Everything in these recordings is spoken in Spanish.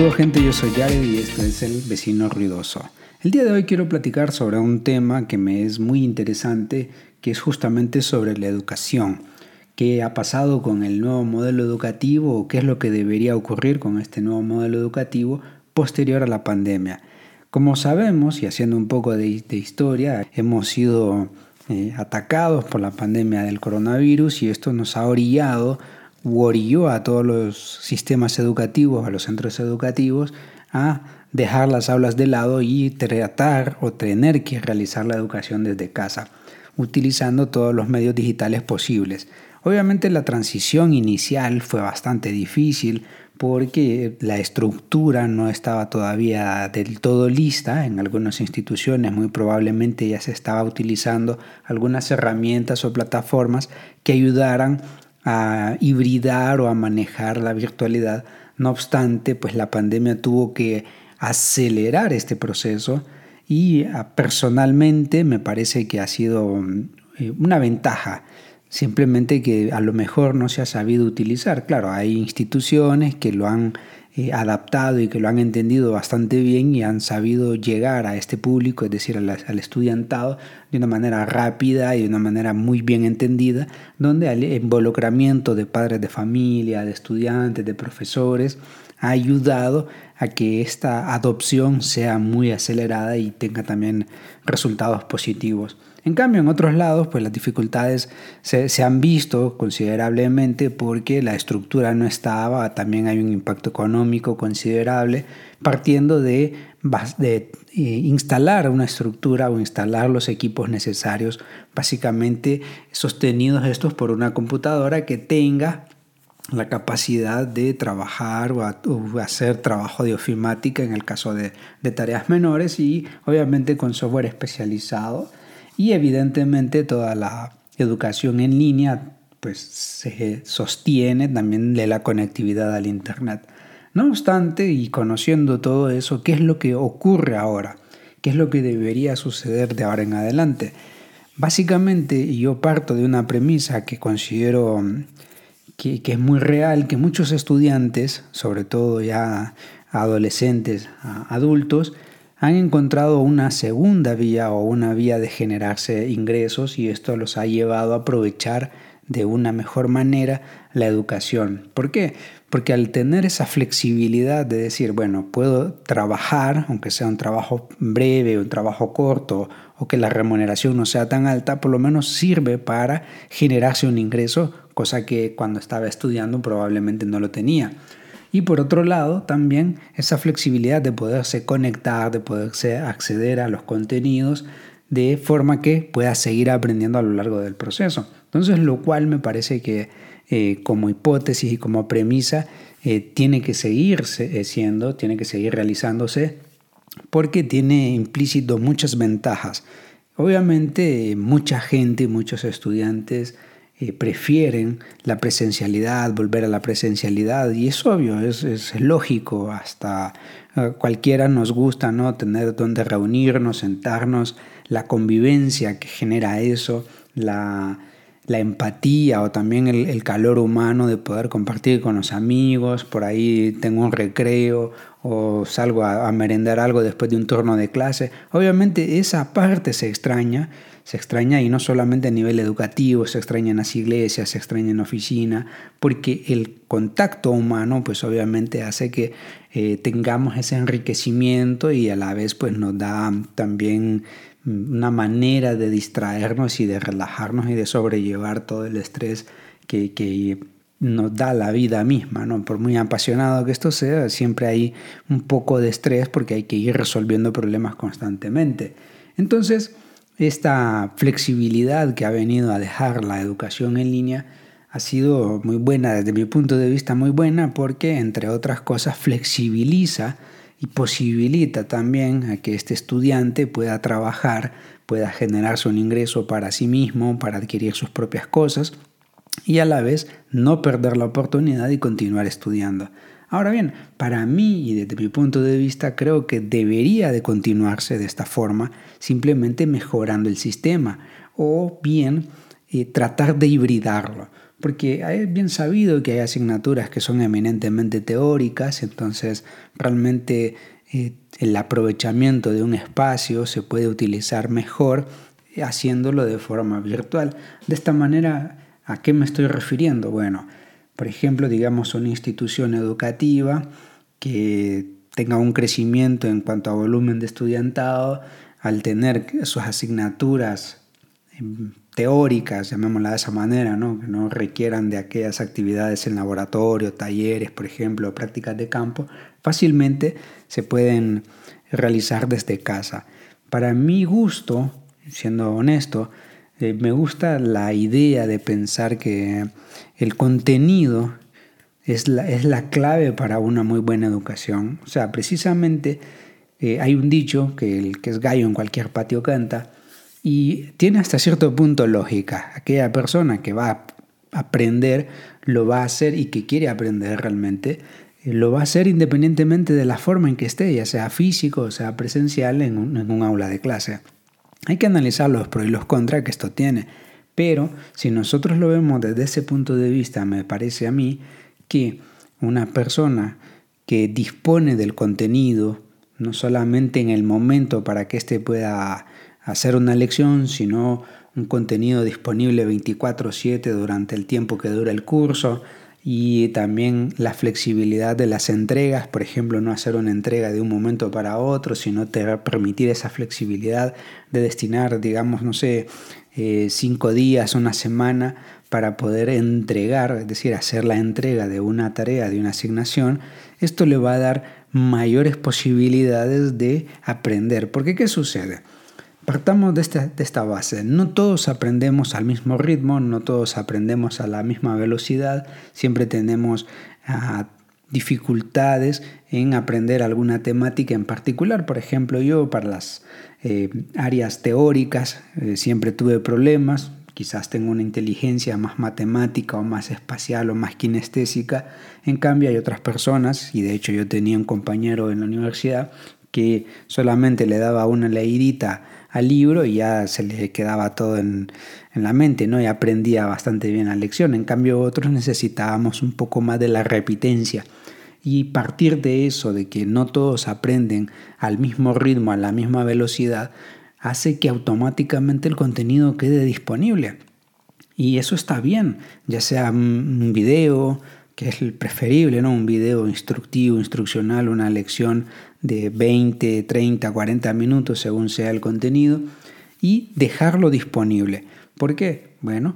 Saludos gente, yo soy Jared y esto es El Vecino Ruidoso. El día de hoy quiero platicar sobre un tema que me es muy interesante, que es justamente sobre la educación. ¿Qué ha pasado con el nuevo modelo educativo o qué es lo que debería ocurrir con este nuevo modelo educativo posterior a la pandemia? Como sabemos, y haciendo un poco de, historia, hemos sido eh, atacados por la pandemia del coronavirus y esto nos ha orillado orilló a todos los sistemas educativos, a los centros educativos, a dejar las aulas de lado y tratar o tener que realizar la educación desde casa, utilizando todos los medios digitales posibles. Obviamente la transición inicial fue bastante difícil porque la estructura no estaba todavía del todo lista. En algunas instituciones muy probablemente ya se estaba utilizando algunas herramientas o plataformas que ayudaran a hibridar o a manejar la virtualidad. No obstante, pues la pandemia tuvo que acelerar este proceso y ah, personalmente me parece que ha sido eh, una ventaja simplemente que a lo mejor no se ha sabido utilizar. Claro, hay instituciones que lo han eh, adaptado y que lo han entendido bastante bien y han sabido llegar a este público, es decir, al, al, estudiantado, de una manera rápida y de una manera muy bien entendida, donde el involucramiento de padres de familia, de estudiantes, de profesores, ha ayudado a que esta adopción sea muy acelerada y tenga también resultados positivos. En cambio, en otros lados, pues las dificultades se, han visto considerablemente porque la estructura no estaba, también hay un impacto económico considerable, partiendo de, eh, instalar una estructura o instalar los equipos necesarios, básicamente sostenidos estos por una computadora que tenga la capacidad de trabajar o, hacer trabajo de ofimática en el caso de, de tareas menores y obviamente con software especializado y evidentemente toda la educación en línea pues se sostiene también de la conectividad al Internet. No obstante, y conociendo todo eso, ¿qué es lo que ocurre ahora? ¿Qué es lo que debería suceder de ahora en adelante? Básicamente yo parto de una premisa que considero que, que es muy real, que muchos estudiantes, sobre todo ya adolescentes, adultos, han encontrado una segunda vía o una vía de generarse ingresos y esto los ha llevado a aprovechar de una mejor manera la educación. ¿Por qué? Porque al tener esa flexibilidad de decir, bueno, puedo trabajar, aunque sea un trabajo breve, un trabajo corto, o que la remuneración no sea tan alta, por lo menos sirve para generarse un ingreso, cosa que cuando estaba estudiando probablemente no lo tenía. Y por otro lado, también esa flexibilidad de poderse conectar, de poderse acceder a los contenidos de forma que pueda seguir aprendiendo a lo largo del proceso. Entonces, lo cual me parece que eh, como hipótesis y como premisa eh, tiene que seguir eh, siendo, tiene que seguir realizándose porque tiene implícito muchas ventajas. Obviamente, mucha gente, muchos estudiantes, eh, prefieren la presencialidad, volver a la presencialidad, y es obvio, es, es lógico, hasta eh, cualquiera nos gusta ¿no? tener donde reunirnos, sentarnos, la convivencia que genera eso, la, la empatía o también el, el, calor humano de poder compartir con los amigos, por ahí tengo un recreo o salgo a, a merendar algo después de un turno de clase. Obviamente esa parte se extraña, se extraña y no solamente a nivel educativo, se extraña en las iglesias, se extraña en la oficina, porque el contacto humano pues obviamente hace que eh, tengamos ese enriquecimiento y a la vez pues nos da también una manera de distraernos y de relajarnos y de sobrellevar todo el estrés que, que nos da la vida misma, ¿no? Por muy apasionado que esto sea, siempre hay un poco de estrés porque hay que ir resolviendo problemas constantemente. Entonces, esta flexibilidad que ha venido a dejar la educación en línea ha sido muy buena, desde mi punto de vista muy buena, porque entre otras cosas flexibiliza y posibilita también a que este estudiante pueda trabajar, pueda generarse un ingreso para sí mismo, para adquirir sus propias cosas y a la vez no perder la oportunidad y continuar estudiando. Ahora bien, para mí y desde mi punto de vista creo que debería de continuarse de esta forma, simplemente mejorando el sistema o bien eh, tratar de hibridarlo. porque es bien sabido que hay asignaturas que son eminentemente teóricas, entonces realmente eh, el aprovechamiento de un espacio se puede utilizar mejor haciéndolo de forma virtual. De esta manera, ¿a qué me estoy refiriendo? Bueno, por ejemplo, digamos una institución educativa que tenga un crecimiento en cuanto a volumen de estudiantado, al tener sus asignaturas em, teóricas, llamémosla de esa manera, que no requieran de aquellas actividades en laboratorio, talleres, por ejemplo, prácticas de campo, fácilmente se pueden realizar desde casa. Para mi gusto, siendo honesto, eh, me gusta la idea de pensar que el contenido es la, es la clave para una muy buena educación. O sea, precisamente eh, hay un dicho que el que es gallo en cualquier patio canta y tiene hasta cierto punto lógica. Aquella persona que va a aprender lo va a hacer y que quiere aprender realmente eh, lo va a hacer independientemente de la forma en que esté, ya sea físico o sea presencial en un, en un aula de clase. Hay que analizar los pros y los contras que esto tiene. Pero si nosotros lo vemos desde ese punto de vista, me parece a mí que una persona que dispone del contenido, no solamente en el momento para que éste pueda hacer una lección, sino un contenido disponible 24/7 durante el tiempo que dura el curso y también la flexibilidad de las entregas, por ejemplo, no hacer una entrega de un momento para otro, sino permitir esa flexibilidad de destinar, digamos, no sé, eh, cinco días, una semana para poder entregar, es decir, hacer la entrega de una tarea, de una asignación, esto le va a dar mayores posibilidades de aprender. Porque ¿qué sucede? Partamos de esta, de esta base. No todos aprendemos al mismo ritmo, no todos aprendemos a la misma velocidad, siempre tenemos ah, dificultades en aprender alguna temática en particular. Por ejemplo, yo para las eh, áreas teóricas eh, siempre tuve problemas, quizás tengo una inteligencia más matemática o más espacial o más kinestésica. En cambio hay otras personas, y de hecho yo tenía un compañero en la universidad que solamente le daba una leidita al libro y ya se le quedaba todo en, la mente, ¿no? Y aprendía bastante bien la lección. En cambio, otros necesitábamos un poco más de la repitencia. Y partir de eso, de que no todos aprenden al mismo ritmo, a la misma velocidad, hace que automáticamente el contenido quede disponible. Y eso está bien, ya sea un video, que es preferible, ¿no? Un video instructivo, instruccional, una lección de 20, 30, 40 minutos según sea el contenido y dejarlo disponible. ¿Por qué? Bueno,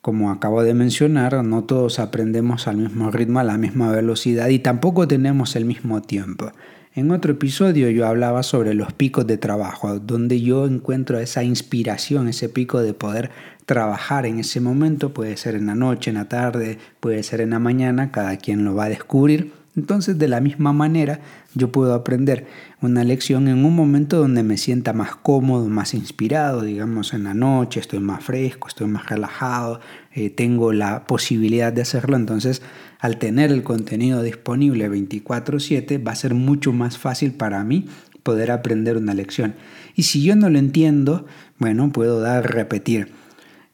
como acabo de mencionar, no todos aprendemos al mismo ritmo, a la misma velocidad y tampoco tenemos el mismo tiempo. En otro episodio yo hablaba sobre los picos de trabajo, donde yo encuentro esa inspiración, ese pico de poder trabajar en ese momento, puede ser en la noche, en la tarde, puede ser en la mañana, cada quien lo va a descubrir. Entonces, de la misma manera, yo puedo aprender una lección en un momento donde me sienta más cómodo, más inspirado, digamos en la noche, estoy más fresco, estoy más relajado, eh, tengo la posibilidad de hacerlo. Entonces, al tener el contenido disponible 24/7, va a ser mucho más fácil para mí poder aprender una lección. Y si yo no lo entiendo, bueno, puedo dar repetir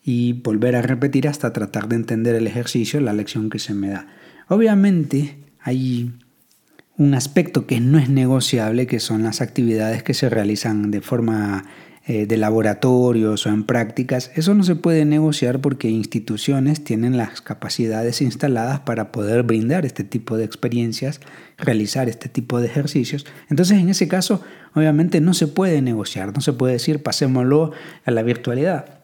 y volver a repetir hasta tratar de entender el ejercicio, la lección que se me da. Obviamente, hay un aspecto que no es negociable, que son las actividades que se realizan de forma eh, de laboratorios o en prácticas. Eso no se puede negociar porque instituciones tienen las capacidades instaladas para poder brindar este tipo de experiencias, realizar este tipo de ejercicios. Entonces, en ese caso, obviamente no se puede negociar, no se puede decir pasémoslo a la virtualidad.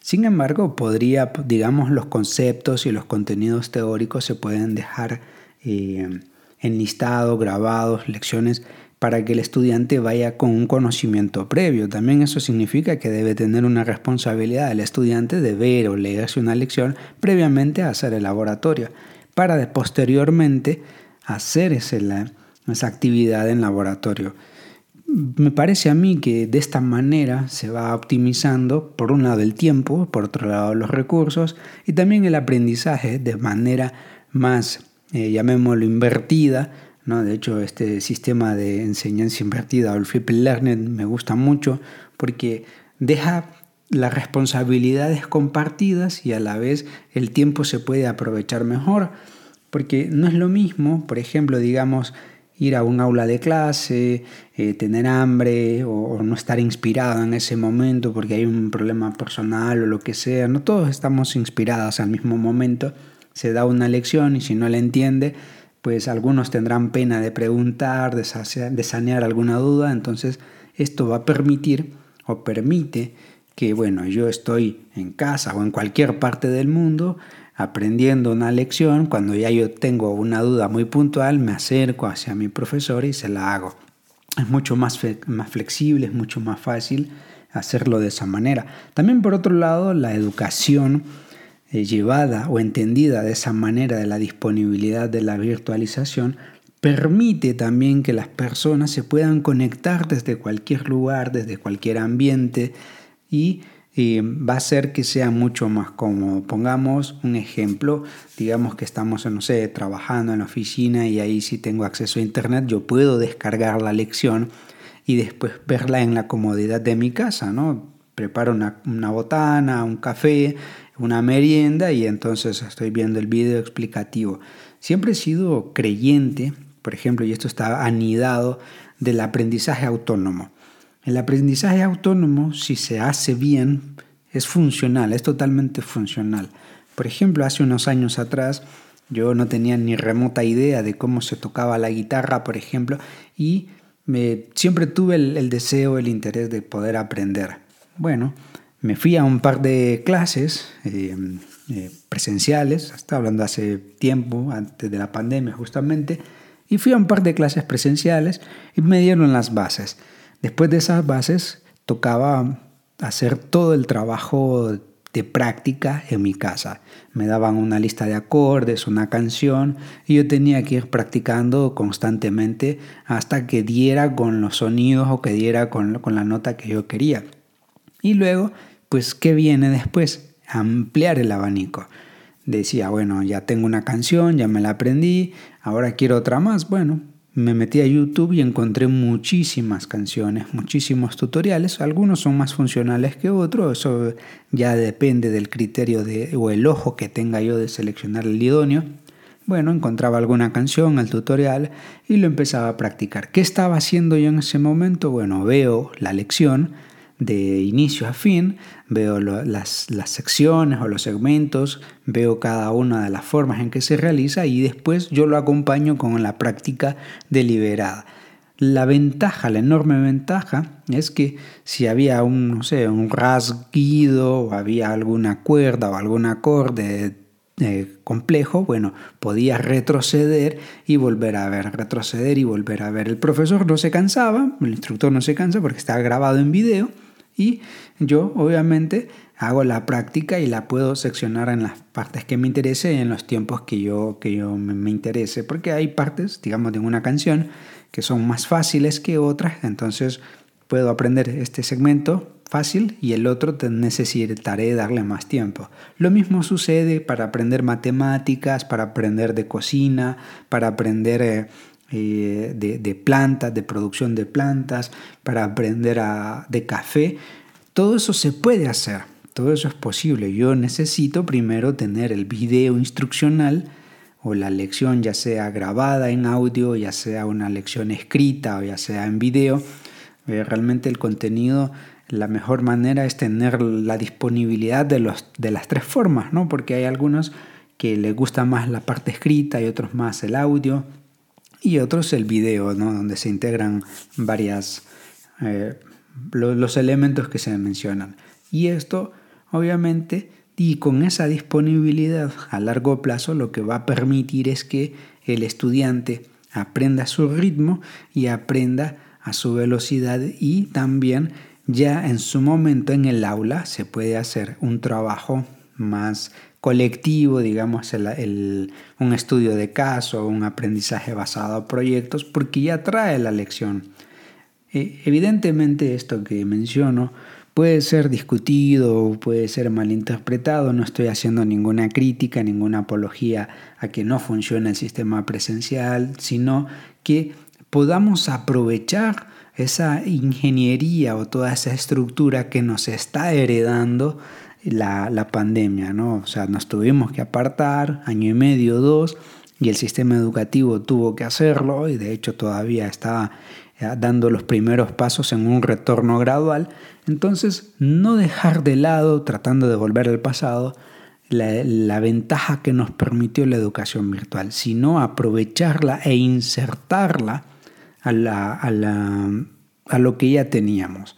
Sin embargo, podría, digamos, los conceptos y los contenidos teóricos se pueden dejar eh, enlistado, grabados, lecciones, para que el estudiante vaya con un conocimiento previo. También eso significa que debe tener una responsabilidad el estudiante de ver o leerse una lección previamente a hacer el laboratorio, para posteriormente hacer esa actividad en laboratorio. Me parece a mí que de esta manera se va optimizando por un lado el tiempo, por otro lado los recursos y también el aprendizaje de manera más eh, llamémoslo invertida, ¿no? De hecho, este sistema de enseñanza invertida o el flipped learning me gusta mucho porque deja las responsabilidades compartidas y a la vez el tiempo se puede aprovechar mejor. Porque no es lo mismo, por ejemplo, digamos, ir a un aula de clase, eh, tener hambre o, no estar inspirado en ese momento porque hay un problema personal o lo que sea. No todos estamos inspirados al mismo momento. Se da una lección y si no la entiende, pues algunos tendrán pena de preguntar, de, sanear alguna duda. Entonces esto va a permitir o permite que, bueno, yo estoy en casa o en cualquier parte del mundo aprendiendo una lección, cuando ya yo tengo una duda muy puntual, me acerco hacia mi profesor y se la hago. Es mucho más, más flexible, es mucho más fácil hacerlo de esa manera. También por otro lado, la educación eh, llevada o entendida de esa manera de la disponibilidad de la virtualización permite también que las personas se puedan conectar desde cualquier lugar, desde cualquier ambiente y va a hacer que sea mucho más cómodo. Pongamos un ejemplo, digamos que estamos, no sé, trabajando en la oficina y ahí si tengo acceso a internet, yo puedo descargar la lección y después verla en la comodidad de mi casa, ¿no? Preparo una botana, un café, una merienda y entonces estoy viendo el video explicativo. Siempre he sido creyente, por ejemplo, y esto está anidado, del aprendizaje autónomo. El aprendizaje autónomo, si se hace bien, es funcional, es totalmente funcional. Por ejemplo, hace unos años atrás yo no tenía ni remota idea de cómo se tocaba la guitarra, por ejemplo, y me, siempre tuve el, deseo, el interés de poder aprender. Bueno, me fui a un par de clases eh, eh, presenciales, estaba hablando hace tiempo, antes de la pandemia justamente, y fui a un par de clases presenciales y me dieron las bases. Después de esas bases, tocaba hacer todo el trabajo de práctica en mi casa. Me daban una lista de acordes, una canción, y yo tenía que ir practicando constantemente hasta que diera con los sonidos o que diera con, con la nota que yo quería. Y luego, pues, ¿qué viene después? Ampliar el abanico. Decía, bueno, ya tengo una canción, ya me la aprendí, ahora quiero otra más. Bueno, me metí a YouTube y encontré muchísimas canciones, muchísimos tutoriales. Algunos son más funcionales que otros, eso ya depende del criterio de, o el ojo que tenga yo de seleccionar el idóneo. Bueno, encontraba alguna canción, el tutorial y lo empezaba a practicar. ¿Qué estaba haciendo yo en ese momento? Bueno, veo la lección, de inicio a fin, veo las, secciones o los segmentos, veo cada una de las formas en que se realiza y después yo lo acompaño con la práctica deliberada. La ventaja, la enorme ventaja es que si había un, no sé, un rasguido o había alguna cuerda o algún acorde eh, complejo, bueno, podía retroceder y volver a ver, retroceder y volver a ver. El profesor no se cansaba, el instructor no se cansa porque está grabado en video y yo obviamente hago la práctica y la puedo seccionar en las partes que me interese y en los tiempos que yo, que yo me, interese, porque hay partes, digamos, de una canción que son más fáciles que otras, entonces puedo aprender este segmento fácil y el otro necesitaré darle más tiempo. Lo mismo sucede para aprender matemáticas, para aprender de cocina, para aprender eh, eh, de, plantas, de producción de plantas, para aprender de café. Todo eso se puede hacer, todo eso es posible. Yo necesito primero tener el video instruccional o la lección ya sea grabada en audio, ya sea una lección escrita o ya sea en video. Eh, realmente el contenido, la mejor manera es tener la disponibilidad de, los, de las tres formas, ¿no? porque hay algunos que les gusta más la parte escrita y otros más el audio y otros el video, ¿no? donde se integran varias, eh, los elementos que se mencionan. Y esto, obviamente, y con esa disponibilidad a largo plazo, lo que va a permitir es que el estudiante aprenda su ritmo y aprenda a su velocidad y también ya en su momento en el aula se puede hacer un trabajo más colectivo, digamos, un estudio de caso, un aprendizaje basado a proyectos, porque ya trae la lección. E, evidentemente esto que menciono puede ser discutido, puede ser malinterpretado, no estoy haciendo ninguna crítica, ninguna apología a que no funcione el sistema presencial, sino que podamos aprovechar esa ingeniería o toda esa estructura que nos está heredando la, pandemia, ¿no? O sea, nos tuvimos que apartar año y medio, dos, y el sistema educativo tuvo que hacerlo y de hecho todavía está eh, dando los primeros pasos en un retorno gradual. Entonces, no dejar de lado, tratando de volver al pasado, la, ventaja que nos permitió la educación virtual, sino aprovecharla e insertarla a, la, a, la, a lo que ya teníamos.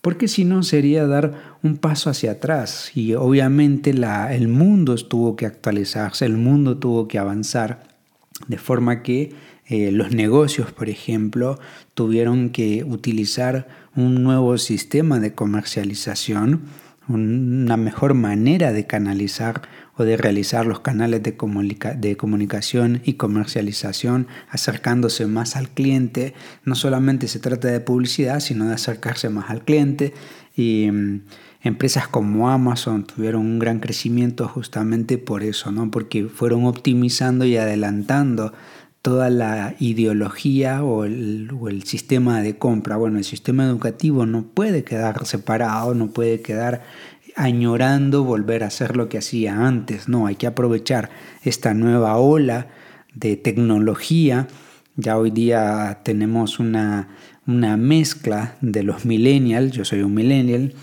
Porque si no sería dar un paso hacia atrás. Y obviamente la, el mundo tuvo que actualizarse, el mundo tuvo que avanzar de forma que eh, los negocios, por ejemplo, tuvieron que utilizar un nuevo sistema de comercialización una mejor manera de canalizar o de realizar los canales de, de, comunicación y comercialización, acercándose más al cliente. No solamente se trata de publicidad, sino de acercarse más al cliente. Y mm, empresas como Amazon tuvieron un gran crecimiento justamente por eso, ¿no? porque fueron optimizando y adelantando toda la ideología o el, o el, sistema de compra. Bueno, el sistema educativo no puede quedar separado, no puede quedar añorando volver a hacer lo que hacía antes. No, hay que aprovechar esta nueva ola de tecnología. Ya hoy día tenemos una, una mezcla de los millennials, yo soy un millennial,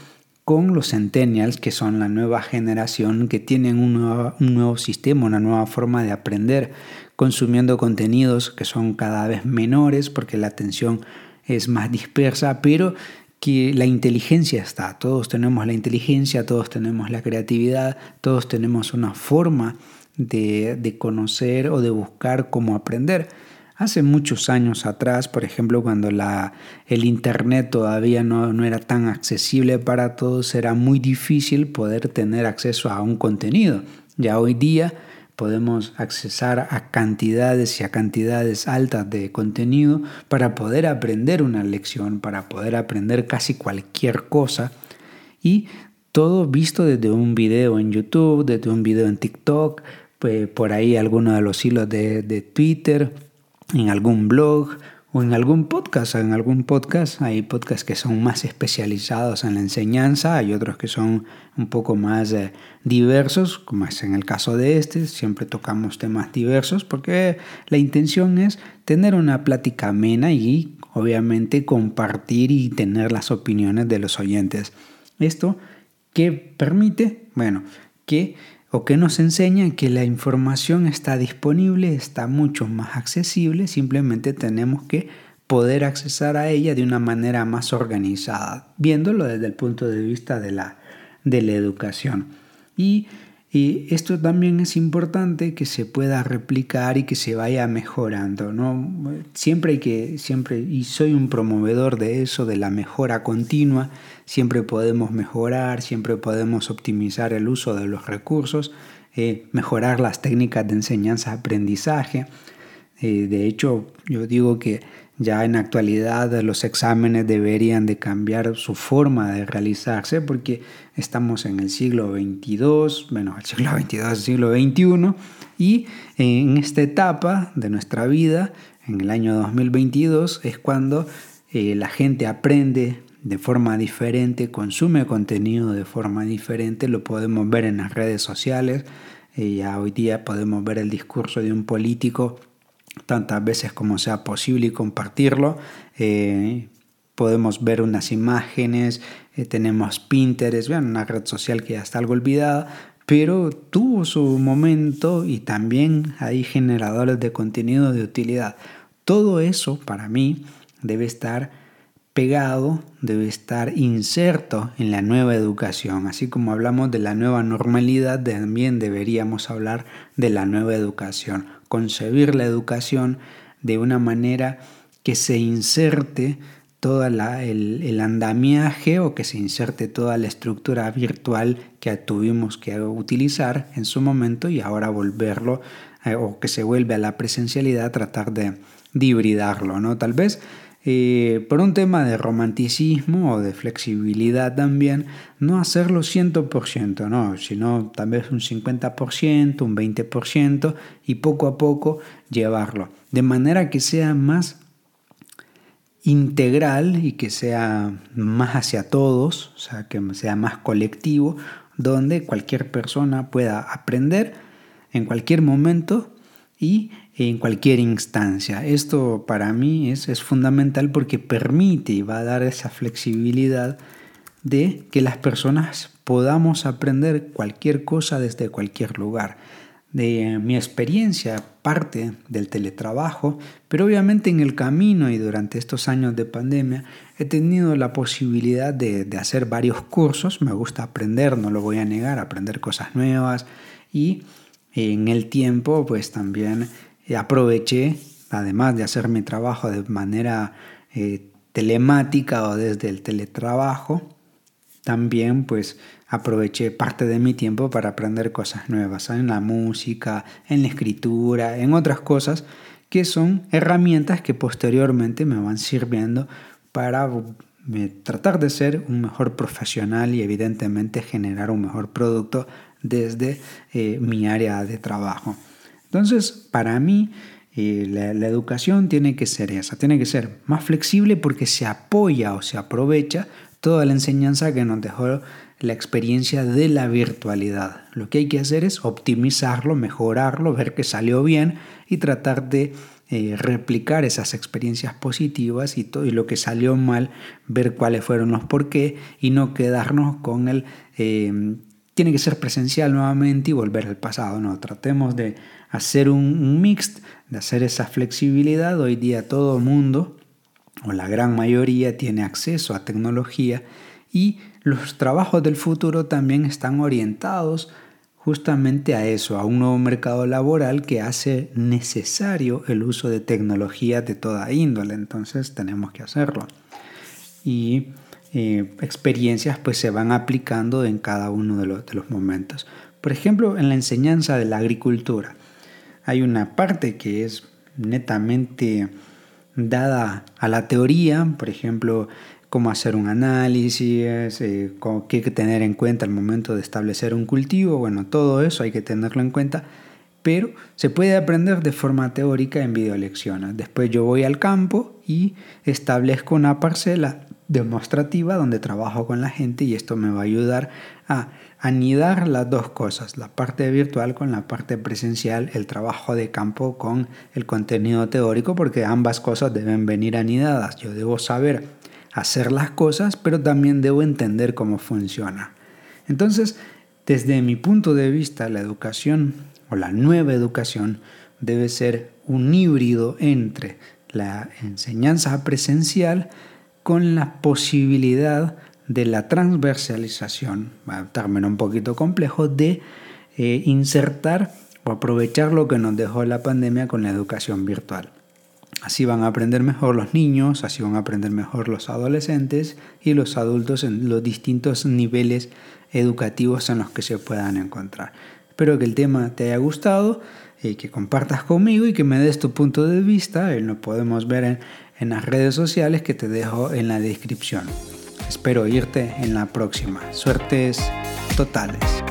con los centennials, que son la nueva generación que tienen un nuevo, un nuevo sistema, una nueva forma de aprender, consumiendo contenidos que son cada vez menores porque la atención es más dispersa, pero que la inteligencia está. Todos tenemos la inteligencia, todos tenemos la creatividad, todos tenemos una forma de, de conocer o de buscar cómo aprender. Hace muchos años atrás, por ejemplo, cuando la, el Internet todavía no, no, era tan accesible para todos, era muy difícil poder tener acceso a un contenido. Ya hoy día podemos accesar a cantidades y a cantidades altas de contenido para poder aprender una lección, para poder aprender casi cualquier cosa. Y todo visto desde un video en YouTube, desde un video en TikTok, pues, por ahí alguno de los hilos de, de Twitter, en algún blog o en algún podcast. En algún podcast hay podcasts que son más especializados en la enseñanza, hay otros que son un poco más eh, diversos, como es en el caso de este, siempre tocamos temas diversos porque la intención es tener una plática amena y obviamente compartir y tener las opiniones de los oyentes. Esto que permite, bueno, que o que nos enseña que la información está disponible, está mucho más accesible, simplemente tenemos que poder accesar a ella de una manera más organizada, viéndolo desde el punto de vista de la, de la educación. Y, y, esto también es importante que se pueda replicar y que se vaya mejorando. ¿no? Siempre hay que, siempre, y soy un promovedor de eso, de la mejora continua, siempre podemos mejorar, siempre podemos optimizar el uso de los recursos, eh, mejorar las técnicas de enseñanza-aprendizaje. Eh, de hecho, yo digo que ya en actualidad los exámenes deberían de cambiar su forma de realizarse porque estamos en el siglo XXII, bueno, el siglo XXII, el siglo XXI, y en esta etapa de nuestra vida, en el año 2022, es cuando eh, la gente aprende de forma diferente, consume contenido de forma diferente, lo podemos ver en las redes sociales, eh, ya hoy día podemos ver el discurso de un político tantas veces como sea posible y compartirlo. Eh, podemos ver unas imágenes, eh, tenemos Pinterest, una red social que ya está algo olvidada, pero tuvo su momento y también hay generadores de contenido de utilidad. Todo eso para mí debe estar pegado, debe estar inserto en la nueva educación. Así como hablamos de la nueva normalidad, también deberíamos hablar de la nueva educación. Concebir la educación de una manera que se inserte todo el, el, andamiaje o que se inserte toda la estructura virtual que tuvimos que utilizar en su momento y ahora volverlo eh, o que se vuelve a la presencialidad, tratar de, de hibridarlo, ¿no? Tal vez eh, por un tema de romanticismo o de flexibilidad también, no hacerlo 100%, no, sino tal vez un 50%, un 20% y poco a poco llevarlo, de manera que sea más integral y que sea más hacia todos, o sea, que sea más colectivo, donde cualquier persona pueda aprender en cualquier momento y en cualquier instancia. Esto para mí es, es fundamental porque permite y va a dar esa flexibilidad de que las personas podamos aprender cualquier cosa desde cualquier lugar. De mi experiencia parte del teletrabajo, pero obviamente en el camino y durante estos años de pandemia he tenido la posibilidad de, de hacer varios cursos. Me gusta aprender, no lo voy a negar, aprender cosas nuevas y en el tiempo pues también aproveché, además de hacer mi trabajo de manera eh, telemática o desde el teletrabajo, también pues aproveché parte de mi tiempo para aprender cosas nuevas, en la música, en la escritura, en otras cosas que son herramientas que posteriormente me van sirviendo para eh, tratar de ser un mejor profesional y evidentemente generar un mejor producto desde eh, mi área de trabajo. Entonces, para mí, eh, la, educación tiene que ser esa, tiene que ser más flexible porque se apoya o se aprovecha toda la enseñanza que nos dejó la experiencia de la virtualidad. Lo que hay que hacer es optimizarlo, mejorarlo, ver que salió bien y tratar de eh, replicar esas experiencias positivas y, todo, y lo que salió mal, ver cuáles fueron los por qué y no quedarnos con el tiene que ser presencial nuevamente y volver al pasado. No, tratemos de hacer un, mix, de hacer esa flexibilidad. Hoy día todo el mundo, o la gran mayoría, tiene acceso a tecnología y los trabajos del futuro también están orientados justamente a eso, a un nuevo mercado laboral que hace necesario el uso de tecnología de toda índole. Entonces tenemos que hacerlo. Y experiencias pues se van aplicando en cada uno de los, de los momentos. Por ejemplo, en la enseñanza de la agricultura hay una parte que es netamente dada a la teoría, por ejemplo, cómo hacer un análisis, eh, qué hay que tener en cuenta al momento de establecer un cultivo, bueno, todo eso hay que tenerlo en cuenta, pero se puede aprender de forma teórica en videolecciones. Después yo voy al campo y establezco una parcela demostrativa donde trabajo con la gente y esto me va a ayudar a anidar las dos cosas, la parte virtual con la parte presencial, el trabajo de campo con el contenido teórico, porque ambas cosas deben venir anidadas. Yo debo saber hacer las cosas, pero también debo entender cómo funciona. Entonces, desde mi punto de vista, la educación o la nueva educación debe ser un híbrido entre la enseñanza presencial con la posibilidad de la transversalización, término un poquito complejo, de eh, insertar o aprovechar lo que nos dejó la pandemia con la educación virtual. Así van a aprender mejor los niños, así van a aprender mejor los adolescentes y los adultos en los distintos niveles educativos en los que se puedan encontrar. Espero que el tema te haya gustado, y que compartas conmigo y que me des tu punto de vista. Lo podemos ver en, en las redes sociales que te dejo en la descripción. Espero irte en la próxima. Suertes totales.